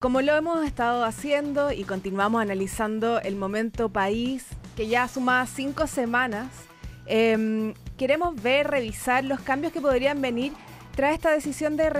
Como lo hemos estado haciendo y continuamos analizando el momento país, que ya suma cinco semanas, em, queremos ver, revisar los cambios que podrían venir tras esta decisión de,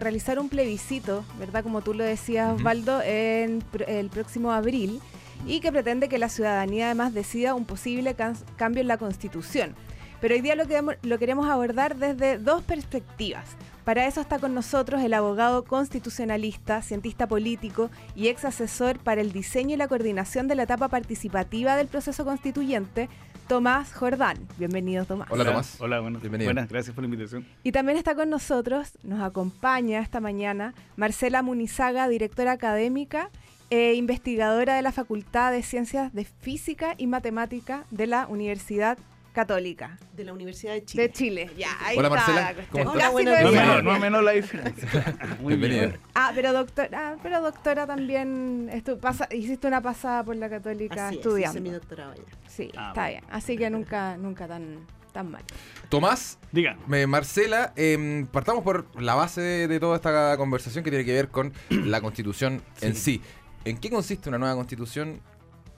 realizar un plebiscito, ¿verdad? Como tú lo decías, Osvaldo, en el próximo abril, y que pretende que la ciudadanía además decida un posible cambio en la Constitución. Pero hoy día lo, lo queremos abordar desde dos perspectivas. Para eso está con nosotros el abogado constitucionalista, cientista político y ex asesor para el diseño y la coordinación de la etapa participativa del proceso constituyente, Tomás Jordán. Bienvenido, Tomás. Hola, Tomás. Hola, bueno, bienvenido. Buenas, gracias por la invitación. Y también está con nosotros, nos acompaña esta mañana, Marcela Munizaga, directora académica e investigadora de la Facultad de Ciencias de Física y Matemática de la Universidad Católica. De la Universidad de Chile. De Chile, ya. Ahí Hola Marcela, ¿cómo estás? no, menos, no menos la diferencia. Muy bien. Ah, pero doctora, ah, pero doctora también, pasa, hiciste una pasada por la Católica Así estudiando. Es, mi doctorado ya. Sí, ah, está bien. Así que nunca, nunca tan, tan mal. Tomás, diga. Marcela, eh, partamos por la base de, toda esta conversación que tiene que ver con la Constitución en sí. ¿En qué consiste una nueva Constitución?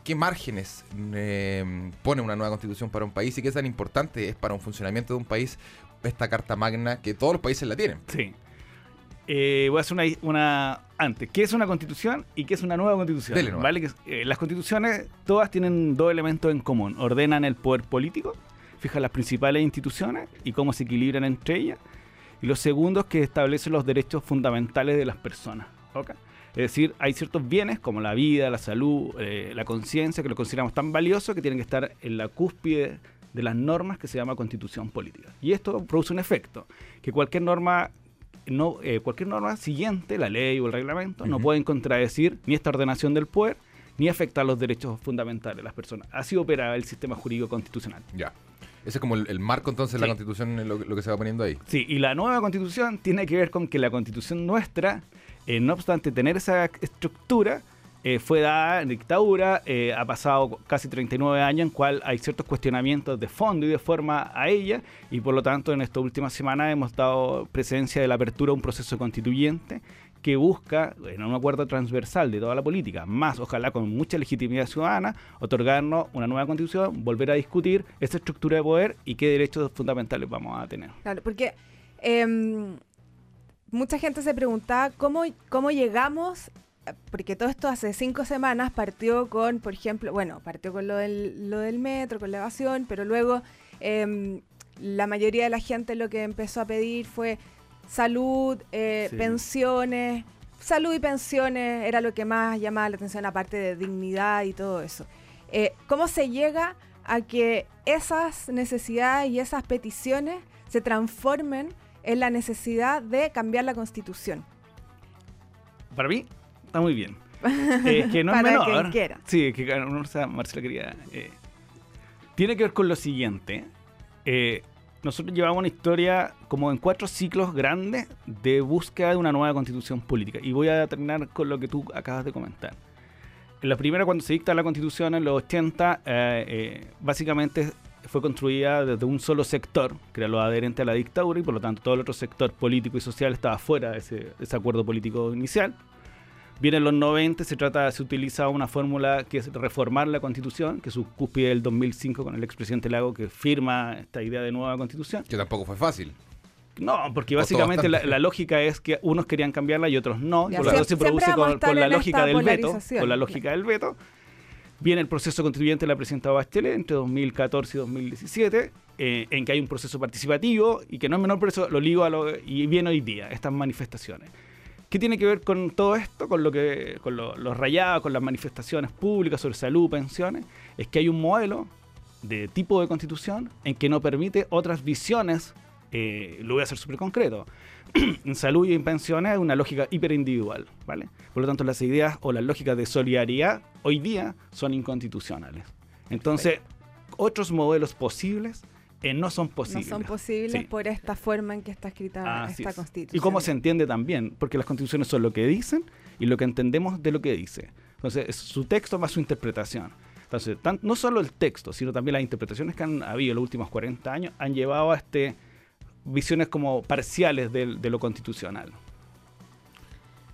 Qué márgenes em, pone una nueva constitución para un país y qué tan importante es para un funcionamiento de un país esta Carta Magna que todos los países la tienen. Sí. Eh, voy a hacer una, antes. ¿Qué es una constitución y qué es una nueva constitución? ¿Vale? Que, eh, las constituciones todas tienen dos elementos en común. Ordenan el poder político, fijan las principales instituciones y cómo se equilibran entre ellas. Y lo segundo es que establecen los derechos fundamentales de las personas. ¿okay? Es decir, hay ciertos bienes como la vida, la salud, eh, la conciencia, que lo consideramos tan valiosos que tienen que estar en la cúspide de las normas que se llama constitución política. Y esto produce un efecto, que cualquier norma no, eh, cualquier norma siguiente, la ley o el reglamento, no pueden contradecir ni esta ordenación del poder, ni afectar los derechos fundamentales de las personas. Así opera el sistema jurídico constitucional. Ya. Ese es como el, marco entonces de la constitución, lo, lo, que se va poniendo ahí. Sí, y la nueva constitución tiene que ver con que la constitución nuestra eh, no obstante tener esa estructura, eh, fue dada en dictadura, eh, ha pasado casi 39 años en cual hay ciertos cuestionamientos de fondo y de forma a ella y por lo tanto en esta última semana hemos dado presencia de la apertura de un proceso constituyente que busca, en un acuerdo transversal de toda la política, más ojalá con mucha legitimidad ciudadana, otorgarnos una nueva constitución, volver a discutir esa estructura de poder y qué derechos fundamentales vamos a tener. Claro, porque em, mucha gente se preguntaba cómo, cómo llegamos, porque todo esto hace cinco semanas partió con, por ejemplo, bueno, partió con lo del, lo del metro, con la evasión, pero luego em, la mayoría de la gente lo que empezó a pedir fue salud, eh, pensiones. Salud y pensiones era lo que más llamaba la atención, aparte de dignidad y todo eso. Eh, ¿Cómo se llega a que esas necesidades y esas peticiones se transformen es la necesidad de cambiar la constitución. Para mí, está muy bien. Eh, que no Para es menor. quiera. Sí, que Marcela quería. Eh, tiene que ver con lo siguiente. Eh, nosotros llevamos una historia como en cuatro ciclos grandes de búsqueda de una nueva constitución política. Y voy a terminar con lo que tú acabas de comentar. En la primera, cuando se dicta la constitución en los 80, básicamente fue construida desde un solo sector, que era lo adherente a la dictadura, y por lo tanto todo el otro sector político y social estaba fuera de ese, acuerdo político inicial. Viene en los 90, se trata, se utiliza una fórmula que es reformar la constitución, que es su cúspide del 2005 con el expresidente Lago que firma esta idea de nueva constitución. Que tampoco fue fácil. No, porque básicamente la, lógica es que unos querían cambiarla y otros no. por lo tanto se produce con, la lógica del veto. Con la lógica del veto. Viene el proceso constituyente de la presidenta Bachelet entre 2014 y 2017, eh, en que hay un proceso participativo y que no es menor por eso lo ligo a lo y viene hoy día, estas manifestaciones. ¿Qué tiene que ver con todo esto? Con lo que con los rayados, con las manifestaciones públicas sobre salud, pensiones, es que hay un modelo de tipo de constitución en que no permite otras visiones, eh, lo voy a hacer súper concreto, en salud y en pensiones es una lógica hiperindividual, ¿vale? Por lo tanto, las ideas o las lógicas de solidaridad hoy día son inconstitucionales. Entonces, otros modelos posibles eh, no son posibles. No son posibles por esta forma en que está escrita esta constitución. Y cómo se entiende también, porque las constituciones son lo que dicen y lo que entendemos de lo que dice. Entonces, es su texto más su interpretación. Entonces, no solo el texto, sino también las interpretaciones que han habido en los últimos 40 años han llevado a este visiones como parciales de, lo constitucional.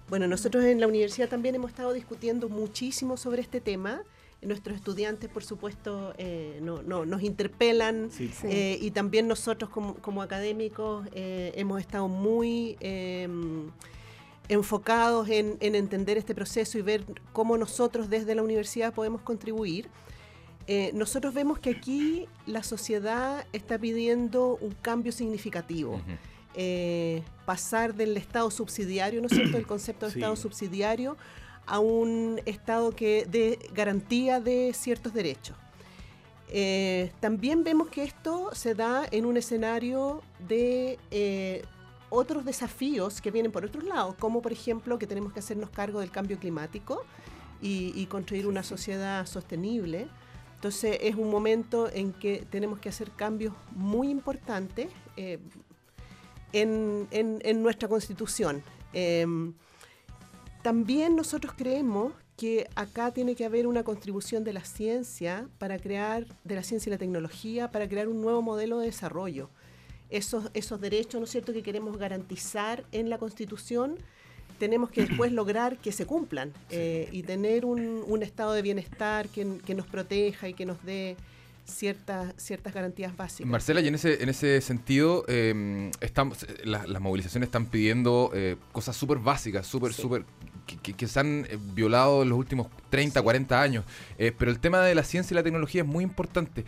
Bueno, nosotros en la universidad también hemos estado discutiendo muchísimo sobre este tema nuestros estudiantes, por supuesto, eh, no, nos interpelan eh, y también nosotros como, académicos eh, hemos estado muy em, enfocados en, entender este proceso y ver cómo nosotros desde la universidad podemos contribuir. Nosotros vemos que aquí la sociedad está pidiendo un cambio significativo. pasar del Estado subsidiario, ¿no es cierto?, el concepto de Estado subsidiario a un Estado que dé garantía de ciertos derechos. Eh, también vemos que esto se da en un escenario de eh, otros desafíos que vienen por otros lados, como por ejemplo que tenemos que hacernos cargo del cambio climático y, construir una sociedad sostenible. Entonces es un momento en que tenemos que hacer cambios muy importantes eh, en, nuestra constitución. También nosotros creemos que acá tiene que haber una contribución de la ciencia para crear, de la ciencia y la tecnología, para crear un nuevo modelo de desarrollo. Esos, esos derechos, ¿no es cierto?, que queremos garantizar en la Constitución, tenemos que después lograr que se cumplan eh, y tener un, estado de bienestar que, que nos proteja y que nos dé ciertas, ciertas garantías básicas. Marcela, y en ese, en ese sentido, em, estamos, las, movilizaciones están pidiendo eh, cosas súper básicas, súper, súper, que, se han eh, violado en los últimos 30, 40 años. Eh, pero el tema de la ciencia y la tecnología es muy importante.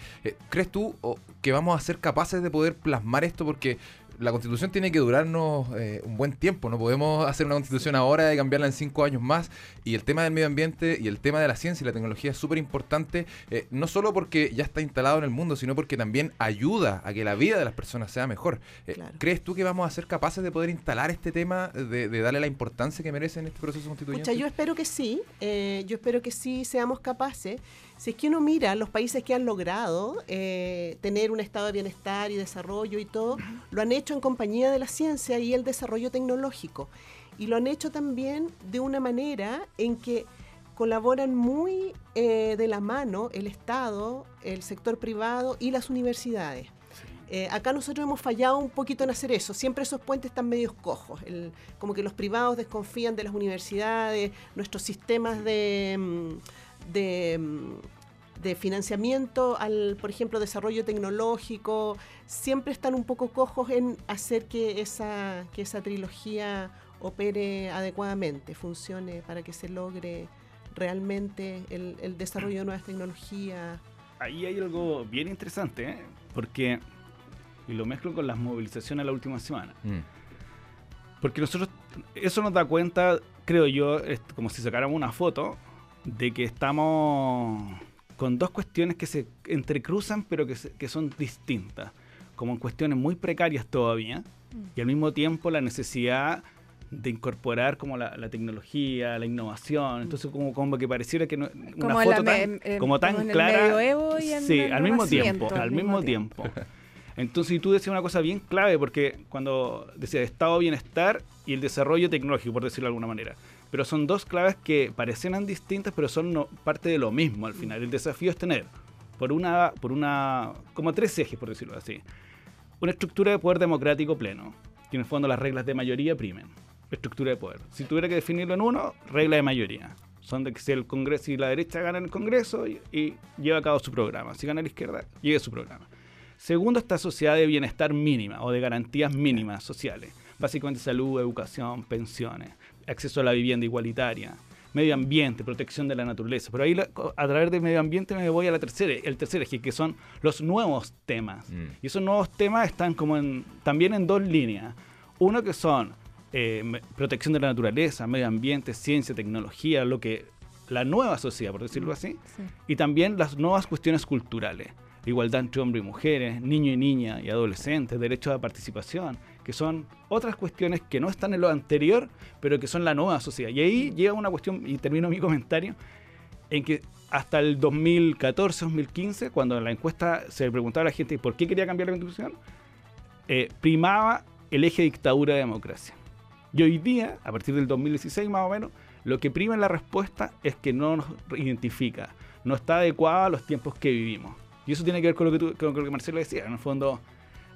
¿Crees tú que vamos a ser capaces de poder plasmar esto? Porque la constitución tiene que durarnos eh, un buen tiempo, no podemos hacer una constitución ahora y cambiarla en cinco años más. Y el tema del medio ambiente y el tema de la ciencia y la tecnología es súper importante, eh, no solo porque ya está instalado en el mundo, sino porque también ayuda a que la vida de las personas sea mejor. Eh, ¿Crees tú que vamos a ser capaces de poder instalar este tema, de, darle la importancia que merece en este proceso constituyente? yo espero que sí, yo espero que sí seamos capaces. Si es que uno mira los países que han logrado eh, tener un estado de bienestar y desarrollo y todo, lo han hecho en compañía de la ciencia y el desarrollo tecnológico. Y lo han hecho también de una manera en que colaboran muy eh, de la mano el Estado, el sector privado y las universidades. Eh, acá nosotros hemos fallado un poquito en hacer eso. Siempre esos puentes están medios cojos. como que los privados desconfían de las universidades, nuestros sistemas de, mm, Mm, de, financiamiento al, por ejemplo, desarrollo tecnológico, siempre están un poco cojos en hacer que esa, que esa trilogía opere adecuadamente, funcione para que se logre realmente el, desarrollo de nuevas tecnologías. Ahí hay algo bien interesante, ¿eh? porque, y lo mezclo con las movilizaciones la última semana, mm. porque nosotros, eso nos da cuenta, creo yo, como si sacáramos una foto de que estamos con dos cuestiones que se entrecruzan pero que, son distintas, como en cuestiones muy precarias todavía, y al mismo tiempo la necesidad de incorporar como la, tecnología, la innovación, entonces como, como que pareciera que no, una foto tan, como tan clara, sí, al mismo tiempo, al mismo tiempo. Entonces, tú decías una cosa bien clave, porque cuando decía estado de bienestar y el desarrollo tecnológico, por decirlo de alguna manera pero son dos claves que parecen distintas, pero son parte de lo mismo al final. El desafío es tener, por una, por una, como tres ejes, por decirlo así, una estructura de poder democrático pleno, que en el fondo las reglas de mayoría primen. Estructura de poder. Si tuviera que definirlo en uno, regla de mayoría. Son de que si el Congreso y la derecha ganan el Congreso y, lleva a cabo su programa. Si gana la izquierda, lleve su programa. Segundo, esta sociedad de bienestar mínima o de garantías mínimas sociales. Básicamente salud, educación, pensiones acceso a la vivienda igualitaria, medio ambiente, protección de la naturaleza. Pero ahí a través de medio ambiente me voy a la tercera, el tercer eje, que son los nuevos temas. Mm. Y esos nuevos temas están como en, también en dos líneas. Uno que son eh, protección de la naturaleza, medio ambiente, ciencia, tecnología, lo que la nueva sociedad, por decirlo así, y también las nuevas cuestiones culturales. Igualdad entre hombres y mujeres, niño y niña y adolescentes, derecho a participación, que son otras cuestiones que no están en lo anterior, pero que son la nueva sociedad. Y ahí llega una cuestión, y termino mi comentario, en que hasta el 2014-2015, cuando en la encuesta se le preguntaba a la gente por qué quería cambiar la constitución, eh, primaba el eje dictadura-democracia. Y hoy día, a partir del 2016 más o menos, lo que prima en la respuesta es que no nos identifica, no está adecuada a los tiempos que vivimos. Y eso tiene que ver con lo que, con lo que Marcelo decía. En el fondo,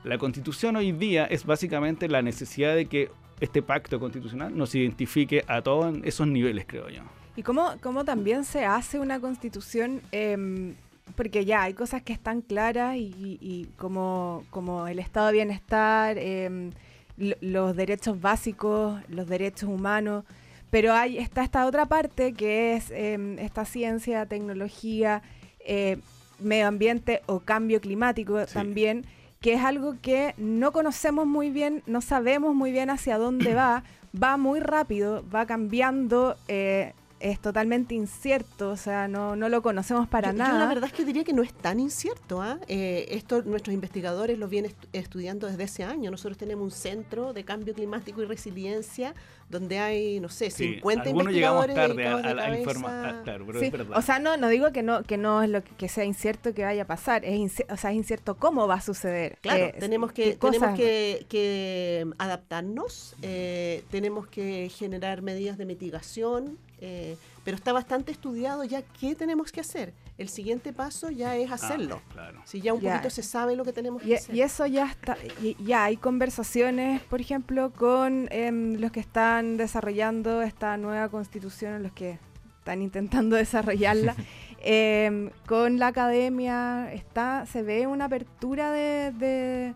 la constitución hoy día es básicamente la necesidad de que este pacto constitucional nos identifique a todos esos niveles, creo yo. ¿Y cómo, cómo también se hace una constitución? Em, porque ya hay cosas que están claras y, como, como el estado de bienestar, em, los derechos básicos, los derechos humanos, pero hay, está esta otra parte que es em, esta ciencia, tecnología, eh, medio ambiente o cambio climático también, que es algo que no conocemos muy bien, no sabemos muy bien hacia dónde va, va muy rápido, va cambiando. Eh, es totalmente incierto, o sea, no, no lo conocemos para nada. Yo la verdad es que diría que no es tan incierto. ¿ah? Eh, esto nuestros investigadores lo vienen estudiando desde ese año. Nosotros tenemos un centro de cambio climático y resiliencia donde hay, no sé, 50 investigadores tarde a, la información. Claro, O sea, no, no digo que no, que no es lo que, sea incierto que vaya a pasar, es o sea, es incierto cómo va a suceder. Claro, eh, tenemos que, tenemos que, que adaptarnos, eh, tenemos que generar medidas de mitigación, eh, pero está bastante estudiado ya qué tenemos que hacer. El siguiente paso ya es hacerlo. Ah, Si ya un poquito se sabe lo que tenemos que hacer. Y eso ya está, ya hay conversaciones, por ejemplo, con em, los que están desarrollando esta nueva constitución, los que están intentando desarrollarla. Em, con la academia está se ve una apertura de, de,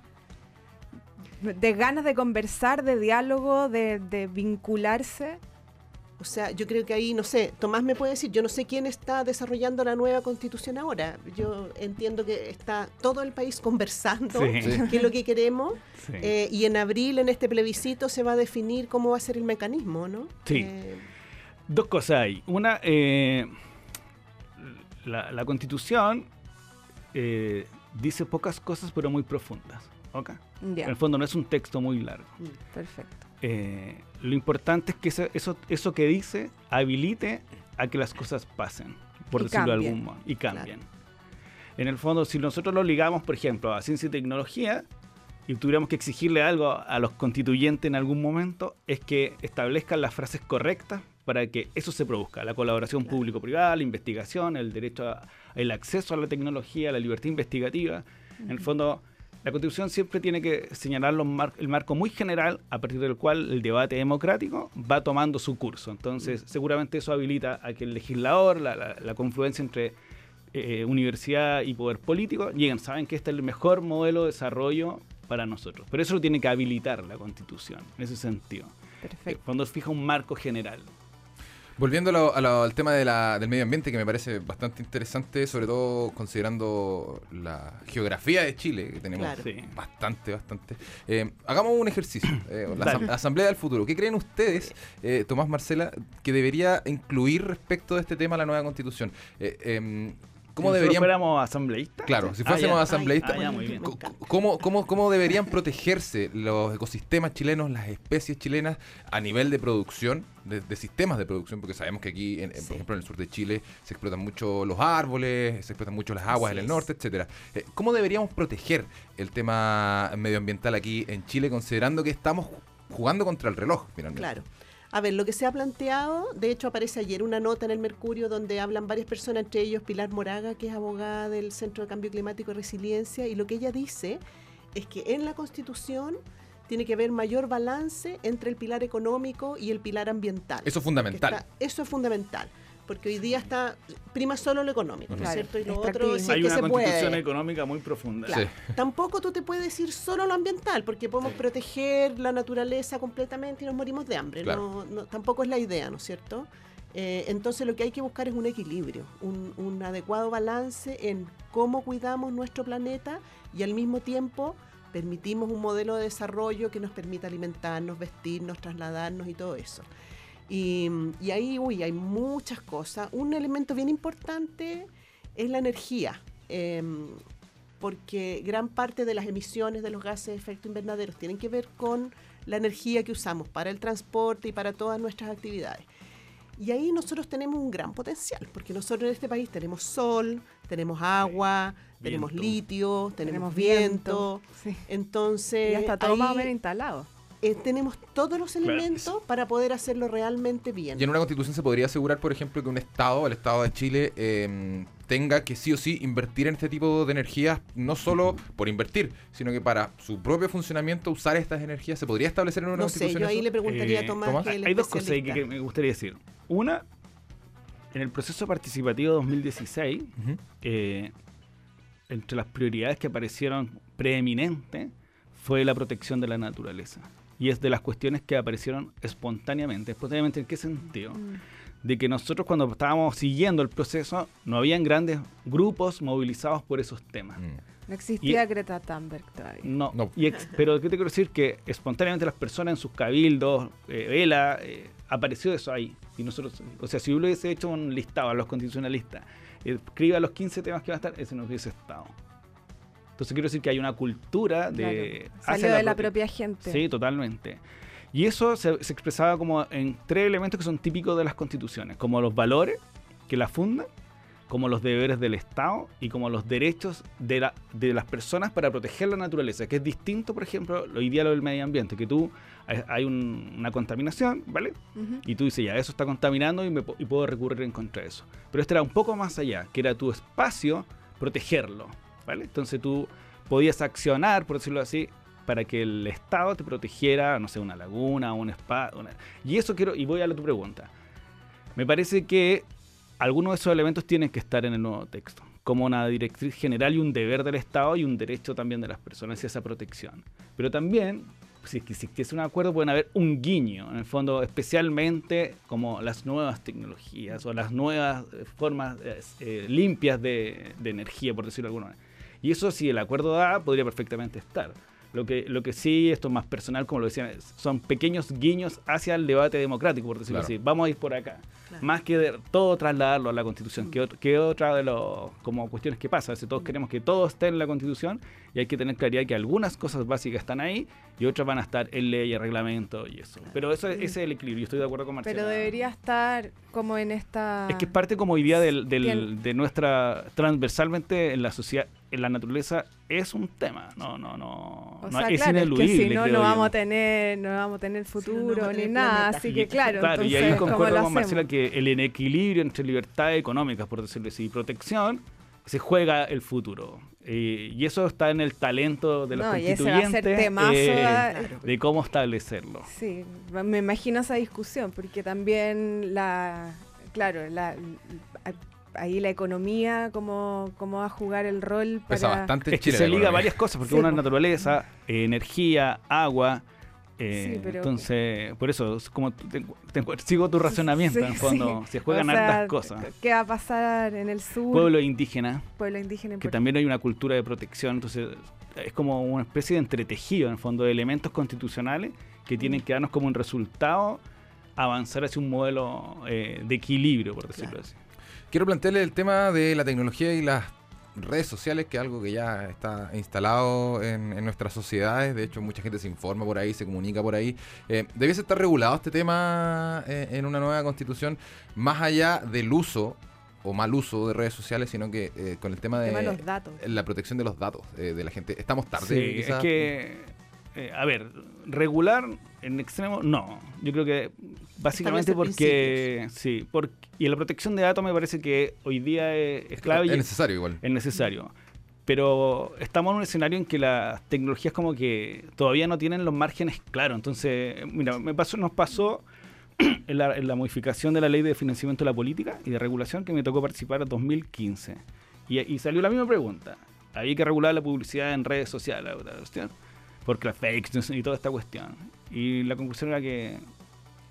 de ganas de conversar, de diálogo, de, de vincularse. O sea, yo creo que ahí, no sé, Tomás me puede decir, yo no sé quién está desarrollando la nueva constitución ahora. Yo entiendo que está todo el país conversando qué es lo que queremos eh, y en abril en este plebiscito se va a definir cómo va a ser el mecanismo, ¿no? Sí. Eh, Dos cosas hay. Una, eh, la, constitución dice pocas cosas pero muy profundas. ¿okay? En el fondo no es un texto muy largo. Perfecto. Eh, lo importante es que eso, eso, que dice habilite a que las cosas pasen, por decirlo de algún modo, y cambien. En el fondo, si nosotros lo ligamos, por ejemplo, a ciencia y tecnología, y tuviéramos que exigirle algo a los constituyentes en algún momento, es que establezcan las frases correctas para que eso se produzca. La colaboración público-privada, la investigación, el derecho al acceso a la tecnología, la libertad investigativa. En el fondo, la Constitución siempre tiene que señalar el marco muy general a partir del cual el debate democrático va tomando su curso. Entonces, mm. seguramente eso habilita a que el legislador, la, confluencia entre eh, universidad y poder político, lleguen, saben que este es el mejor modelo de desarrollo para nosotros. Pero eso lo tiene que habilitar la Constitución, en ese sentido. Perfecto. Cuando fija un marco general. Volviendo al tema del medio ambiente, que me parece bastante interesante, sobre todo considerando la geografía de Chile, que tenemos bastante, bastante. Eh, hagamos un ejercicio, eh, la Asamblea del Futuro. ¿Qué creen ustedes, eh, Tomás Marcela, que debería incluir respecto de este tema la nueva constitución? ¿Cómo si fuéramos asambleístas? Claro, si fuésemos asambleístas, ¿cómo, cómo, cómo deberían protegerse los ecosistemas chilenos, las especies chilenas a nivel de producción, de, sistemas de producción? Porque sabemos que aquí, por ejemplo, en el sur de Chile se explotan mucho los árboles, se explotan mucho las aguas en el norte, etcétera. Eh, ¿Cómo deberíamos proteger el tema medioambiental aquí en Chile, considerando que estamos jugando contra el reloj, finalmente? Claro. A ver, lo que se ha planteado, de hecho aparece ayer una nota en el Mercurio donde hablan varias personas, entre ellos Pilar Moraga, que es abogada del Centro de Cambio Climático y Resiliencia, y lo que ella dice es que en la Constitución tiene que haber mayor balance entre el pilar económico y el pilar ambiental. Eso es fundamental. eso es fundamental porque hoy día está prima solo lo económico, ¿no es cierto? Y lo otro es Hay una constitución económica muy profunda. Tampoco tú te puedes decir solo lo ambiental, porque podemos proteger la naturaleza completamente y nos morimos de hambre. No, tampoco es la idea, ¿no es cierto? Eh, entonces lo que hay que buscar es un equilibrio, un, un adecuado balance en cómo cuidamos nuestro planeta y al mismo tiempo permitimos un modelo de desarrollo que nos permita alimentarnos, vestirnos, trasladarnos y todo eso. Y, ahí, uy, hay muchas cosas. Un elemento bien importante es la energía, em, porque gran parte de las emisiones de los gases de efecto invernadero tienen que ver con la energía que usamos para el transporte y para todas nuestras actividades. Y ahí nosotros tenemos un gran potencial, porque nosotros en este país tenemos sol, tenemos agua, tenemos litio, tenemos, viento. Entonces. Y está todo más o menos instalado. Eh, tenemos todos los elementos para poder hacerlo realmente bien. Y en una constitución se podría asegurar, por ejemplo, que un Estado, el Estado de Chile, em, tenga que sí o sí invertir en este tipo de energías, no solo por invertir, sino que para su propio funcionamiento usar estas energías. ¿Se podría establecer en una constitución? No sé, yo ahí le preguntaría a eh, Tomás. hay dos cosas que, me gustaría decir. Una, en el proceso participativo 2016, eh, entre las prioridades que aparecieron preeminentes fue la protección de la naturaleza. Y es de las cuestiones que aparecieron espontáneamente. ¿Espontáneamente en qué sentido? Mm. De que nosotros cuando estábamos siguiendo el proceso no habían grandes grupos movilizados por esos temas. Mm. No existía Greta Thunberg todavía. No, pero ¿qué te quiero decir? Que espontáneamente las personas en sus cabildos, eh, Vela, eh, apareció eso ahí. Y nosotros, o sea, si hubiese hecho un listado a los constitucionalistas, escriba los 15 temas que van a estar, ese no hubiese estado. Entonces quiero decir que hay una cultura de... Salió de la, propia gente. Sí, totalmente. Y eso se, expresaba como en tres elementos que son típicos de las constituciones, como los valores que la fundan, como los deberes del Estado y como los derechos de, la, de las personas para proteger la naturaleza, que es distinto, por ejemplo, hoy día lo del medio ambiente, que tú hay una contaminación, ¿vale? Y tú dices, ya, eso está contaminando y, me, y puedo recurrir en contra de eso. Pero esto era un poco más allá, que era tu espacio protegerlo, ¿vale? Entonces tú podías accionar, por decirlo así, para que el Estado te protegiera, no sé, una laguna, un espacio. Y eso quiero, y voy a la tu pregunta. Me parece que algunos de esos elementos tienen que estar en el nuevo texto, como una directriz general y un deber del Estado y un derecho también de las personas y esa protección. Pero también, si existiese un acuerdo, pueden haber un guiño, en el fondo, especialmente como las nuevas tecnologías o las nuevas eh, formas eh, eh, limpias de, de energía, por decirlo de alguna manera. Y eso, si el acuerdo da, podría perfectamente estar. Lo que, lo que sí, esto es más personal, como lo decían, son pequeños guiños hacia el debate democrático, por decirlo así. Vamos a ir por acá. Más que de todo trasladarlo a la Constitución, que, que otra de las como cuestiones que pasa. Si todos queremos que todo esté en la Constitución y hay que tener claridad que algunas cosas básicas están ahí y otras van a estar en ley, y reglamento y eso. Pero eso ese es el equilibrio, yo estoy de acuerdo con Marcela. Pero debería estar como en esta... Es que es parte como idea del, del, de nuestra, transversalmente en la sociedad, en la naturaleza es un tema, no, no, no, o no sea, es claro, ineludible. Es que si no, no vamos a tener, no vamos a tener futuro ni nada, así que claro. Claro, y ahí concuerdo con Marcela que el equilibrio entre libertades económicas, por decirlo así, y protección, se juega el futuro. Eh, y eso está en el talento de los constituyentes eh, de cómo establecerlo. Sí, me imagino esa discusión, porque también la, claro, la, ahí la economía, cómo, cómo va a jugar el rol para... bastante es que se liga varias cosas, porque una naturaleza, energía, agua, eh, entonces, por eso, como sigo tu razonamiento, en fondo, se juegan hartas cosas. ¿Qué va a pasar en el sur? Pueblo indígena. Pueblo indígena. Que también hay una cultura de protección, entonces es como una especie de entretejido, en el fondo, de elementos constitucionales que tienen que darnos como un resultado avanzar hacia un modelo eh, de equilibrio, por decirlo así. Quiero plantearle el tema de la tecnología y las redes sociales, que es algo que ya está instalado en, nuestras sociedades. De hecho, mucha gente se informa por ahí, se comunica por ahí. Eh, ¿Debiese estar regulado este tema eh, en una nueva constitución, más allá del uso o mal uso de redes sociales, sino que eh, con el tema de la protección de los datos de la gente. Estamos tarde. Sí, es que, a ver, regular en extremo, no. Yo creo que básicamente porque, sí, porque y la protección de datos me parece que hoy día es, clave. Es necesario igual. Es necesario. Pero estamos en un escenario en que las tecnologías como que todavía no tienen los márgenes claros. Entonces, mira, me pasó, nos pasó en la, modificación de la ley de financiamiento de la política y de regulación que me tocó participar en 2015. Y, salió la misma pregunta. Había que regular la publicidad en redes sociales, porque las fakes y toda esta cuestión. Y la conclusión era que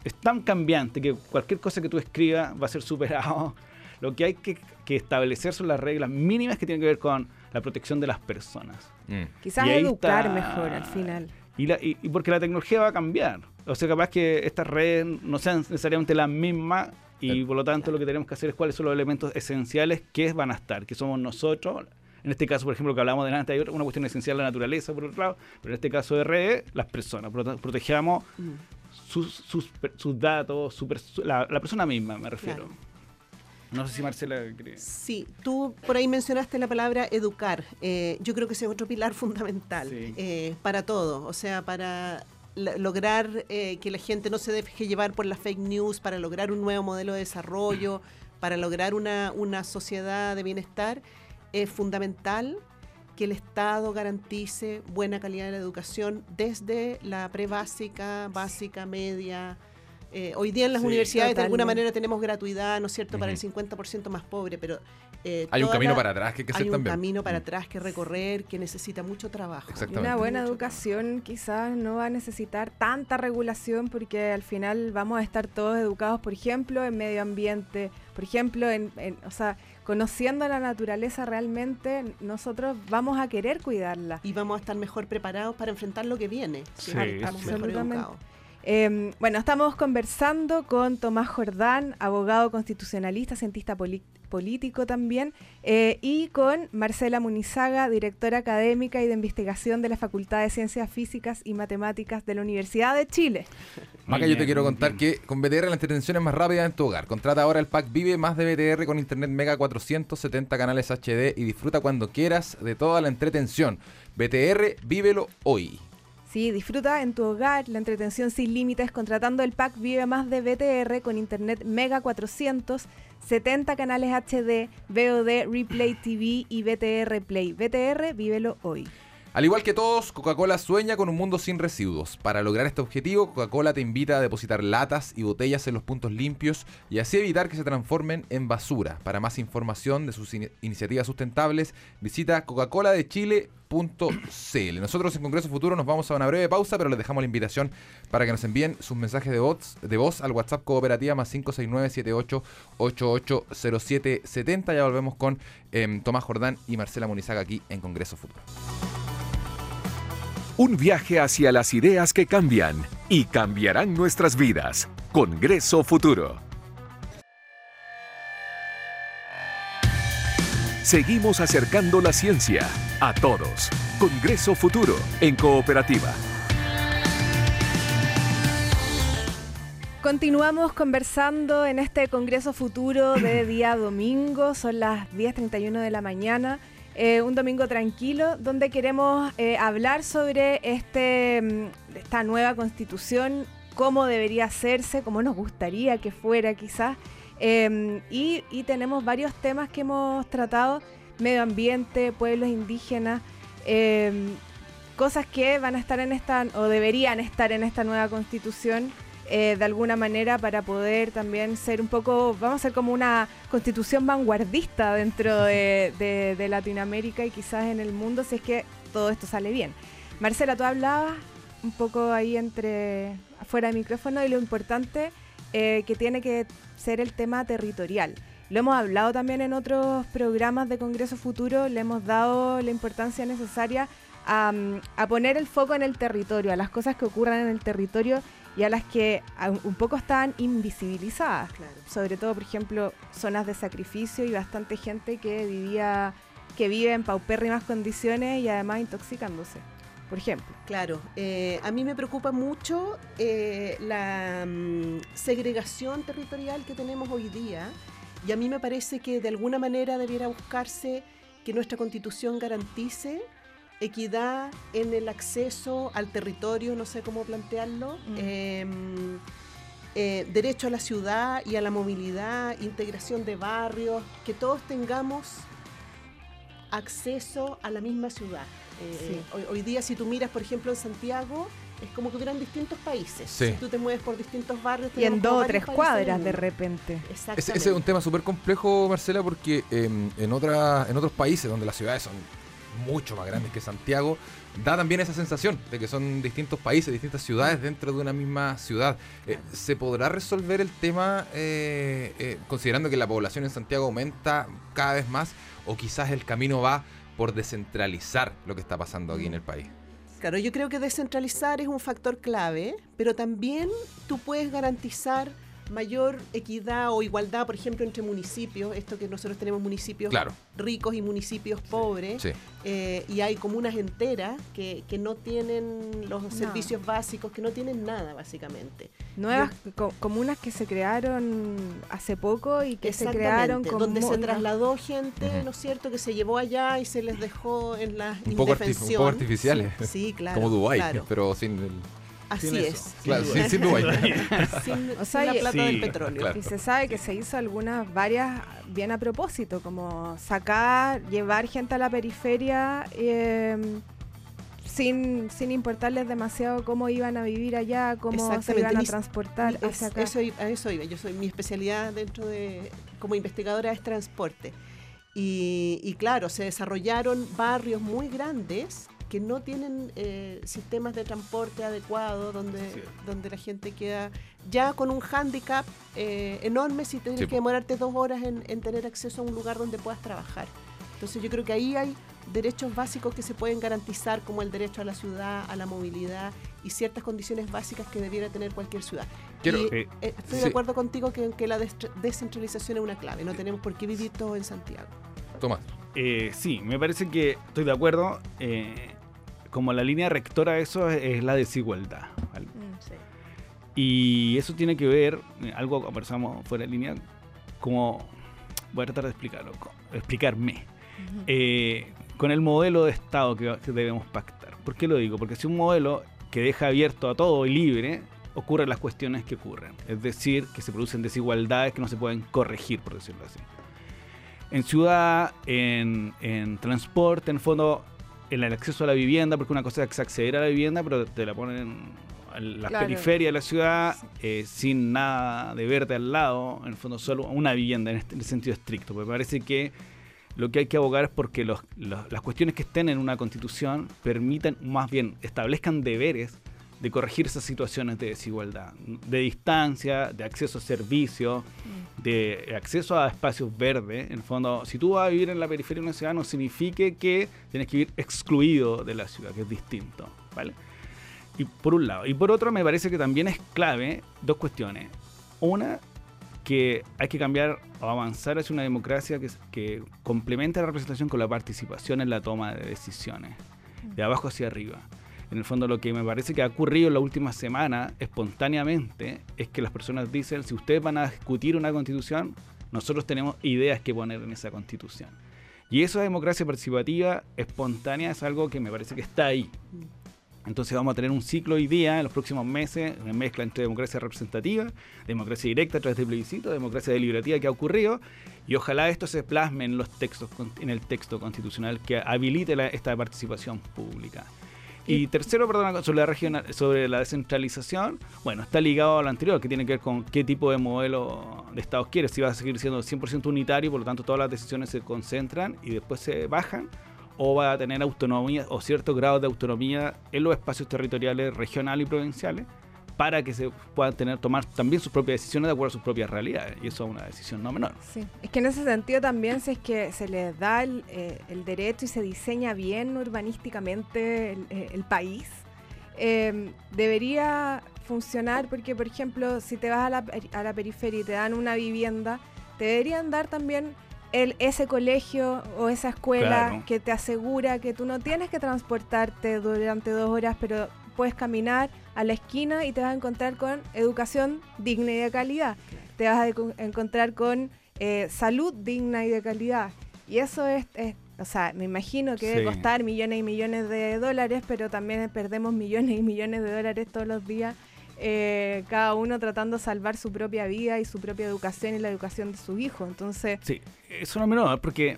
es tan cambiante que cualquier cosa que tú escribas va a ser superado. Lo que hay que, establecer son las reglas mínimas que tienen que ver con la protección de las personas. Mm. Quizás educar mejor al final. Y, porque la tecnología va a cambiar. O sea, capaz que estas redes no sean necesariamente las mismas y por lo tanto lo que tenemos que hacer es cuáles son los elementos esenciales que van a estar, que somos nosotros. En este caso, por ejemplo, que hablamos delante, hay una cuestión esencial de la naturaleza, por otro lado, pero en este caso de redes, las personas. Protegemos mm sus, sus, datos, la, persona misma, me refiero. No sé si Marcela cree. Sí, tú por ahí mencionaste la palabra educar. Eh, yo creo que ese es otro pilar fundamental eh, para todo. O sea, para lograr eh, que la gente no se deje llevar por la fake news, para lograr un nuevo modelo de desarrollo, para lograr una, una sociedad de bienestar, es fundamental que el Estado garantice buena calidad de la educación desde la prebásica, básica, media, eh, hoy día en las universidades de alguna manera tenemos gratuidad, ¿no es cierto?, para el 50% más pobre, pero... Eh, hay un camino para atrás que hay que hacer también. Hay un camino para atrás que recorrer, que necesita mucho trabajo. Una buena educación quizás no va a necesitar tanta regulación porque al final vamos a estar todos educados, por ejemplo, en medio ambiente, por ejemplo, en, o sea, conociendo la naturaleza realmente, nosotros vamos a querer cuidarla. Y vamos a estar mejor preparados para enfrentar lo que viene. Sí, estamos mejor educados. Em, bueno, estamos conversando con Tomás Jordán, abogado constitucionalista, cientista político también, eh, y con Marcela Munizaga, directora académica y de investigación de la Facultad de Ciencias Físicas y Matemáticas de la Universidad de Chile. Maca, yo te quiero contar que con BTR la entretención es más rápida en tu hogar. Contrata ahora el pack Vive más de BTR con Internet Mega 470 canales HD y disfruta cuando quieras de toda la entretención. BTR, vívelo hoy. Sí, disfruta en tu hogar la entretención sin límites contratando el pack Vive Más de BTR con internet Mega 400, 70 canales HD, VOD, Replay TV y BTR Play. BTR, vívelo hoy. Al igual que todos, Coca-Cola sueña con un mundo sin residuos. Para lograr este objetivo, Coca-Cola te invita a depositar latas y botellas en los puntos limpios y así evitar que se transformen en basura. Para más información de sus iniciativas sustentables, visita coca-cola-de-chile.cl. Nosotros en Congreso Futuro nos vamos a una breve pausa, pero les dejamos la invitación para que nos envíen sus mensajes de voz, al WhatsApp Cooperativa más 569-78880770. Ya volvemos con em, Tomás Jordán y Marcela Munizaga aquí en Congreso Futuro. Un viaje hacia las ideas que cambian y cambiarán nuestras vidas. Congreso Futuro. Seguimos acercando la ciencia a todos. Congreso Futuro en cooperativa. Continuamos conversando en este Congreso Futuro de día domingo, son las 10.31 de la mañana. Eh, un domingo tranquilo donde queremos eh, hablar sobre este, mm, esta nueva constitución, cómo debería hacerse, cómo nos gustaría que fuera quizás. Em, y, tenemos varios temas que hemos tratado, medio ambiente, pueblos indígenas, em, cosas que van a estar en esta, o deberían estar en esta nueva constitución. Eh, de alguna manera para poder también ser un poco, vamos a ser como una constitución vanguardista dentro de, Latinoamérica y quizás en el mundo si es que todo esto sale bien. Marcela, tú hablabas un poco ahí entre afuera del micrófono y lo importante eh, que tiene que ser el tema territorial. Lo hemos hablado también en otros programas de Congreso Futuro, le hemos dado la importancia necesaria a, a poner el foco en el territorio, a las cosas que ocurran en el territorio y a las que un poco están invisibilizadas. Sobre todo, por ejemplo, zonas de sacrificio y bastante gente que vivía, que vive en paupérrimas condiciones y además intoxicándose. Por ejemplo. Claro, eh, a mí me preocupa mucho eh, la mm, segregación territorial que tenemos hoy día y a mí me parece que de alguna manera debiera buscarse que nuestra constitución garantice equidad en el acceso al territorio, no sé cómo plantearlo, mm. em, eh, derecho a la ciudad y a la movilidad, integración de barrios, que todos tengamos acceso a la misma ciudad. Eh, hoy, día si tú miras, por ejemplo, en Santiago, es como que hubieran distintos países. Si tú te mueves por distintos barrios. Y en dos o tres cuadras de repente. Ese, es un tema súper complejo, Marcela, porque em, en, otra, en otros países donde las ciudades son mucho más grandes que Santiago, da también esa sensación de que son distintos países, distintas ciudades dentro de una misma ciudad. Eh, ¿Se podrá resolver el tema eh, eh, considerando que la población en Santiago aumenta cada vez más o quizás el camino va por descentralizar lo que está pasando aquí en el país? Claro, yo creo que descentralizar es un factor clave, pero también tú puedes garantizar mayor equidad o igualdad, por ejemplo, entre municipios, esto que nosotros tenemos municipios ricos y municipios pobres, eh, y hay comunas enteras que, no tienen los servicios básicos, que no tienen nada, básicamente. Nuevas comunas que se crearon hace poco y que se crearon donde se trasladó gente, ¿no es cierto?, que se llevó allá y se les dejó en las un poco, un poco artificiales. Sí, claro. Como Dubái, pero sin Así es. Claro, sin, sin Dubái. sin, o sea, la plata del petróleo. Y se sabe que se hizo algunas, varias, bien a propósito, como sacar, llevar gente a la periferia. Eh, sin, sin importarles demasiado cómo iban a vivir allá, cómo se iban a transportar hacia acá. Eso, a eso iba. Yo soy mi especialidad dentro de como investigadora es transporte. Y, y claro, se desarrollaron barrios muy grandes que no tienen eh, sistemas de transporte adecuados, donde, donde la gente queda ya con un hándicap eh, enorme si tienes que demorarte dos horas en, en, tener acceso a un lugar donde puedas trabajar. Entonces yo creo que ahí hay derechos básicos que se pueden garantizar, como el derecho a la ciudad, a la movilidad y ciertas condiciones básicas que debiera tener cualquier ciudad. Eh, estoy de acuerdo contigo que, que la descentralización es una clave, no tenemos por qué vivir todo en Santiago. Tomás. sí, me parece que estoy de acuerdo como la línea rectora de eso es, la desigualdad. Mm, y eso tiene que ver, eh, algo conversamos fuera de línea, como voy a tratar de explicarlo, explicarme, eh, con el modelo de Estado que, debemos pactar. ¿Por qué lo digo? Porque si un modelo que deja abierto a todo y libre, ocurren las cuestiones que ocurren. Es decir, que se producen desigualdades que no se pueden corregir, por decirlo así. En ciudad, en, en transporte, en fondo, en el acceso a la vivienda, porque una cosa es acceder a la vivienda, pero te la ponen en la periferia de la ciudad, eh, sin nada de verde al lado, en el fondo solo una vivienda en, este, el sentido estricto. Porque parece que lo que hay que abogar es porque las cuestiones que estén en una constitución permitan, más bien, establezcan deberes de corregir esas situaciones de desigualdad, de distancia, de acceso a servicios, mm. de acceso a espacios verdes. En el fondo, si tú vas a vivir en la periferia de una ciudad, no significa que tienes que vivir excluido de la ciudad, que es distinto. ¿vale? Y por un lado. Y por otro, me parece que también es clave dos cuestiones. Una, que hay que cambiar o avanzar hacia una democracia que, que complemente la representación con la participación en la toma de decisiones, de abajo hacia arriba. En el fondo lo que me parece que ha ocurrido en la última semana espontáneamente es que las personas dicen, si ustedes van a discutir una constitución, nosotros tenemos ideas que poner en esa constitución. Y de democracia participativa espontánea es algo que me parece que está ahí. Entonces vamos a tener un ciclo hoy día, en los próximos meses, una mezcla entre democracia representativa, democracia directa a través de plebiscito, democracia deliberativa que ha ocurrido, y ojalá esto se plasme en los textos, en el texto constitucional que habilite esta participación pública. Y tercero, perdón, sobre la, regional, sobre la descentralización, bueno, está ligado a lo anterior, que tiene que ver con qué tipo de modelo de Estado quieres. Si va a seguir siendo 100% unitario, por lo tanto todas las decisiones se concentran y después se bajan, o va a tener autonomía o cierto grado de autonomía en los espacios territoriales regionales y provinciales para que se puedan tener tomar también sus propias decisiones de acuerdo a sus propias realidades. Y eso es una decisión no menor. Sí, es que en ese sentido también si es que se les da el, eh, derecho y se diseña bien urbanísticamente el, eh, país, em, debería funcionar porque, por ejemplo, si te vas a la, a la periferia y te dan una vivienda, te deberían dar también el, ese colegio o esa escuela que te asegura que tú no tienes que transportarte durante dos horas, pero puedes caminar a la esquina y te vas a encontrar con educación digna y de calidad. Te vas a encontrar con eh, salud digna y de calidad. Y eso es, o sea, me imagino que debe costar millones y millones de dólares, pero también perdemos millones y millones de dólares todos los días, eh, cada uno tratando de salvar su propia vida y su propia educación y la educación de sus hijos. Entonces... Sí, eso no es menor, porque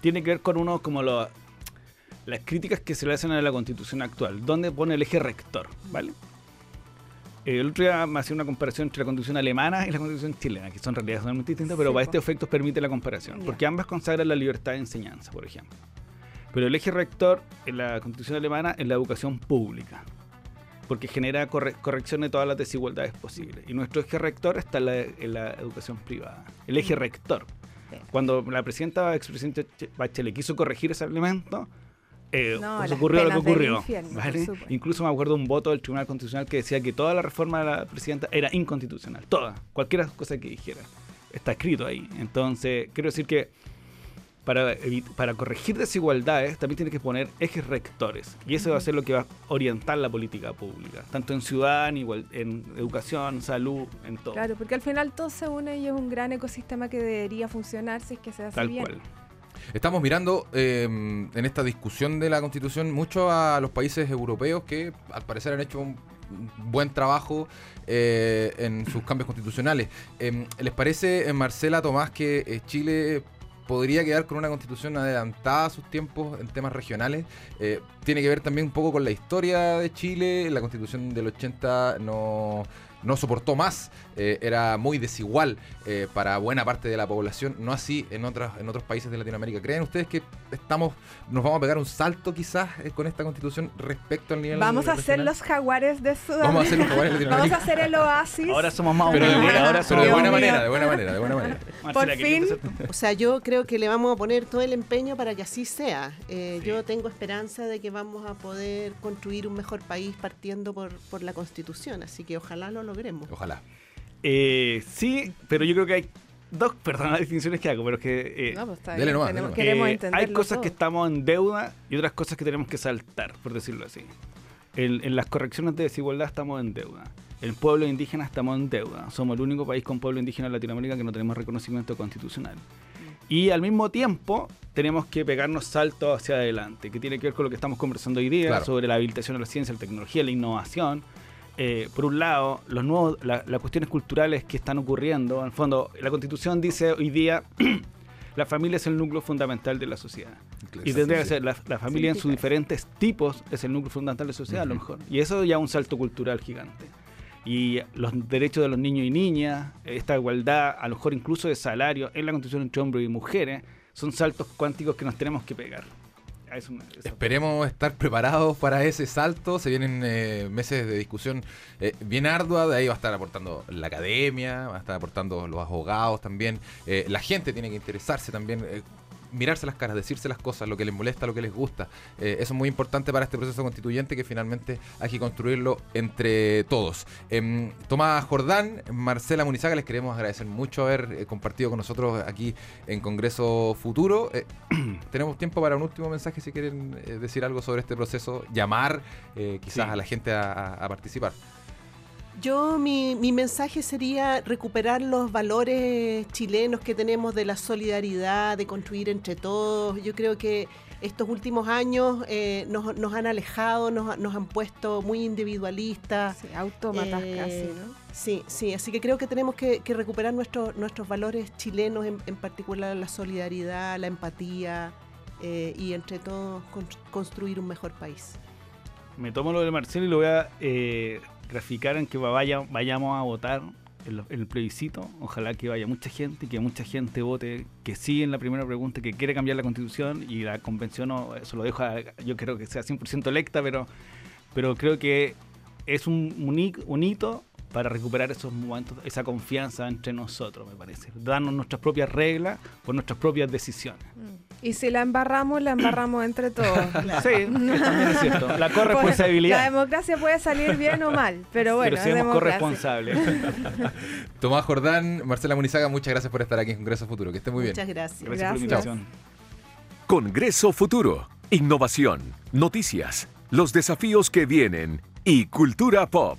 tiene que ver con uno como lo las críticas que se le hacen a la constitución actual, ¿dónde pone el eje rector? ¿Vale? El otro día me hacía una comparación entre la constitución alemana y la constitución chilena, que son en realidad totalmente distintas, pero para este efecto permite la comparación, porque ambas consagran la libertad de enseñanza, por ejemplo. Pero el eje rector en la constitución alemana es la educación pública, porque genera corrección de todas las desigualdades posibles. Y nuestro eje rector está en la, en la educación privada. El eje rector. Cuando la presidenta, expresidente Bachelet quiso corregir ese elemento, eh, pues ocurrió lo que ocurrió. Incluso me acuerdo un voto del Tribunal Constitucional que decía que toda la reforma de la presidenta era inconstitucional. Toda. Cualquier cosa que dijera. Está escrito ahí. Entonces, quiero decir que para, para corregir desigualdades también tiene que poner ejes rectores. Y eso va a ser lo que va a orientar la política pública. Tanto en ciudad, igual, en educación, salud, en todo. Claro, porque al final todo se une y es un gran ecosistema que debería funcionar si es que se hace Tal Cual. Estamos mirando em, en esta discusión de la Constitución mucho a los países europeos que al parecer han hecho un buen trabajo eh, en sus cambios constitucionales. Em, ¿Les parece, Marcela Tomás, que Chile podría quedar con una constitución adelantada a sus tiempos en temas regionales. tiene que ver también un poco con la historia de Chile. La constitución del 80 no no soportó más, eh, era muy desigual eh, para buena parte de la población, no así en, otras, en otros países de Latinoamérica. ¿Creen ustedes que estamos, nos vamos a pegar un salto quizás eh, con esta constitución respecto al nivel Vamos a hacer los jaguares de Sudamérica. Vamos a hacer los jaguares de Latinoamérica. Vamos a hacer el oasis. Ahora somos más pero, de buena, ahora pero de buena manera, de buena manera, de buena manera. Por fin. O sea, yo creo que le vamos a poner todo el empeño para que así sea. Yo tengo esperanza de que vamos a poder construir un mejor país partiendo por, por la constitución, así que ojalá lo logremos. Ojalá. Eh, sí, pero yo creo que hay dos, perdón las definiciones que hago, pero es que... Eh, no, pues está bien. queremos eh, hay cosas que estamos en deuda y otras cosas que tenemos que saltar, por decirlo así. En, las correcciones de desigualdad estamos en deuda. El pueblo indígena estamos en deuda. Somos el único país con pueblo indígena en Latinoamérica que no tenemos reconocimiento constitucional. Y al mismo tiempo tenemos que pegarnos saltos hacia adelante, que tiene que ver con lo que estamos conversando hoy día sobre la habilitación de la ciencia, la tecnología, la innovación, eh, por un lado, los nuevos, las cuestiones culturales que están ocurriendo. En el fondo, la Constitución dice hoy día, la familia es el núcleo fundamental de la sociedad. y tendría que ser la, familia en sus diferentes tipos es el núcleo fundamental de la sociedad, a lo mejor. Y eso ya es un salto cultural gigante. Y los derechos de los niños y niñas, esta igualdad, a lo mejor incluso de salario en la Constitución entre hombres y mujeres, son saltos cuánticos que nos tenemos que pegar. Esperemos estar preparados para ese salto. Se vienen eh, meses de discusión eh, bien ardua. De ahí va a estar aportando la academia, va a estar aportando los abogados también. Eh, la gente tiene que interesarse también mirarse las caras, decirse las cosas, lo que les molesta, lo que les gusta. Eh, eso es muy importante para este proceso constituyente que finalmente hay que construirlo entre todos. Em, Tomás Jordán, Marcela Munizaga, les queremos agradecer mucho haber eh, compartido con nosotros aquí en Congreso Futuro. Eh, tenemos tiempo para un último mensaje si quieren decir algo sobre este proceso, llamar quizás a la gente a participar. Yo, mi, mi, mensaje sería recuperar los valores chilenos que tenemos de la solidaridad, de construir entre todos. Yo creo que estos últimos años eh, nos, nos, han alejado, nos, nos, han puesto muy individualistas. Sí, autómatas eh, casi, ¿no? Sí, sí, así que creo que tenemos que, que recuperar nuestros nuestros valores chilenos, en, en, particular la solidaridad, la empatía eh, y entre todos construir un mejor país. Me tomo lo de Marcelo y lo voy a graficar en que vaya, vayamos a votar en el plebiscito. Ojalá que vaya mucha gente y que mucha gente vote que sí en la primera pregunta, que quiere cambiar la constitución y la convención, eso lo dejo, yo creo que sea 100% electa, pero, pero creo que es un, un hito para recuperar esos momentos, esa confianza entre nosotros, me parece. Darnos nuestras propias reglas por nuestras propias decisiones. Y si la embarramos, la embarramos entre todos. Sí, también es cierto. La corresponsabilidad. La democracia puede salir bien o mal, pero bueno. Pero seamos corresponsables. Tomás Jordán, Marcela Munizaga, muchas gracias por estar aquí en Congreso Futuro. Que esté muy bien. Muchas gracias. Gracias, gracias. por la invitación. Congreso Futuro. Innovación, noticias, los desafíos que vienen y cultura pop.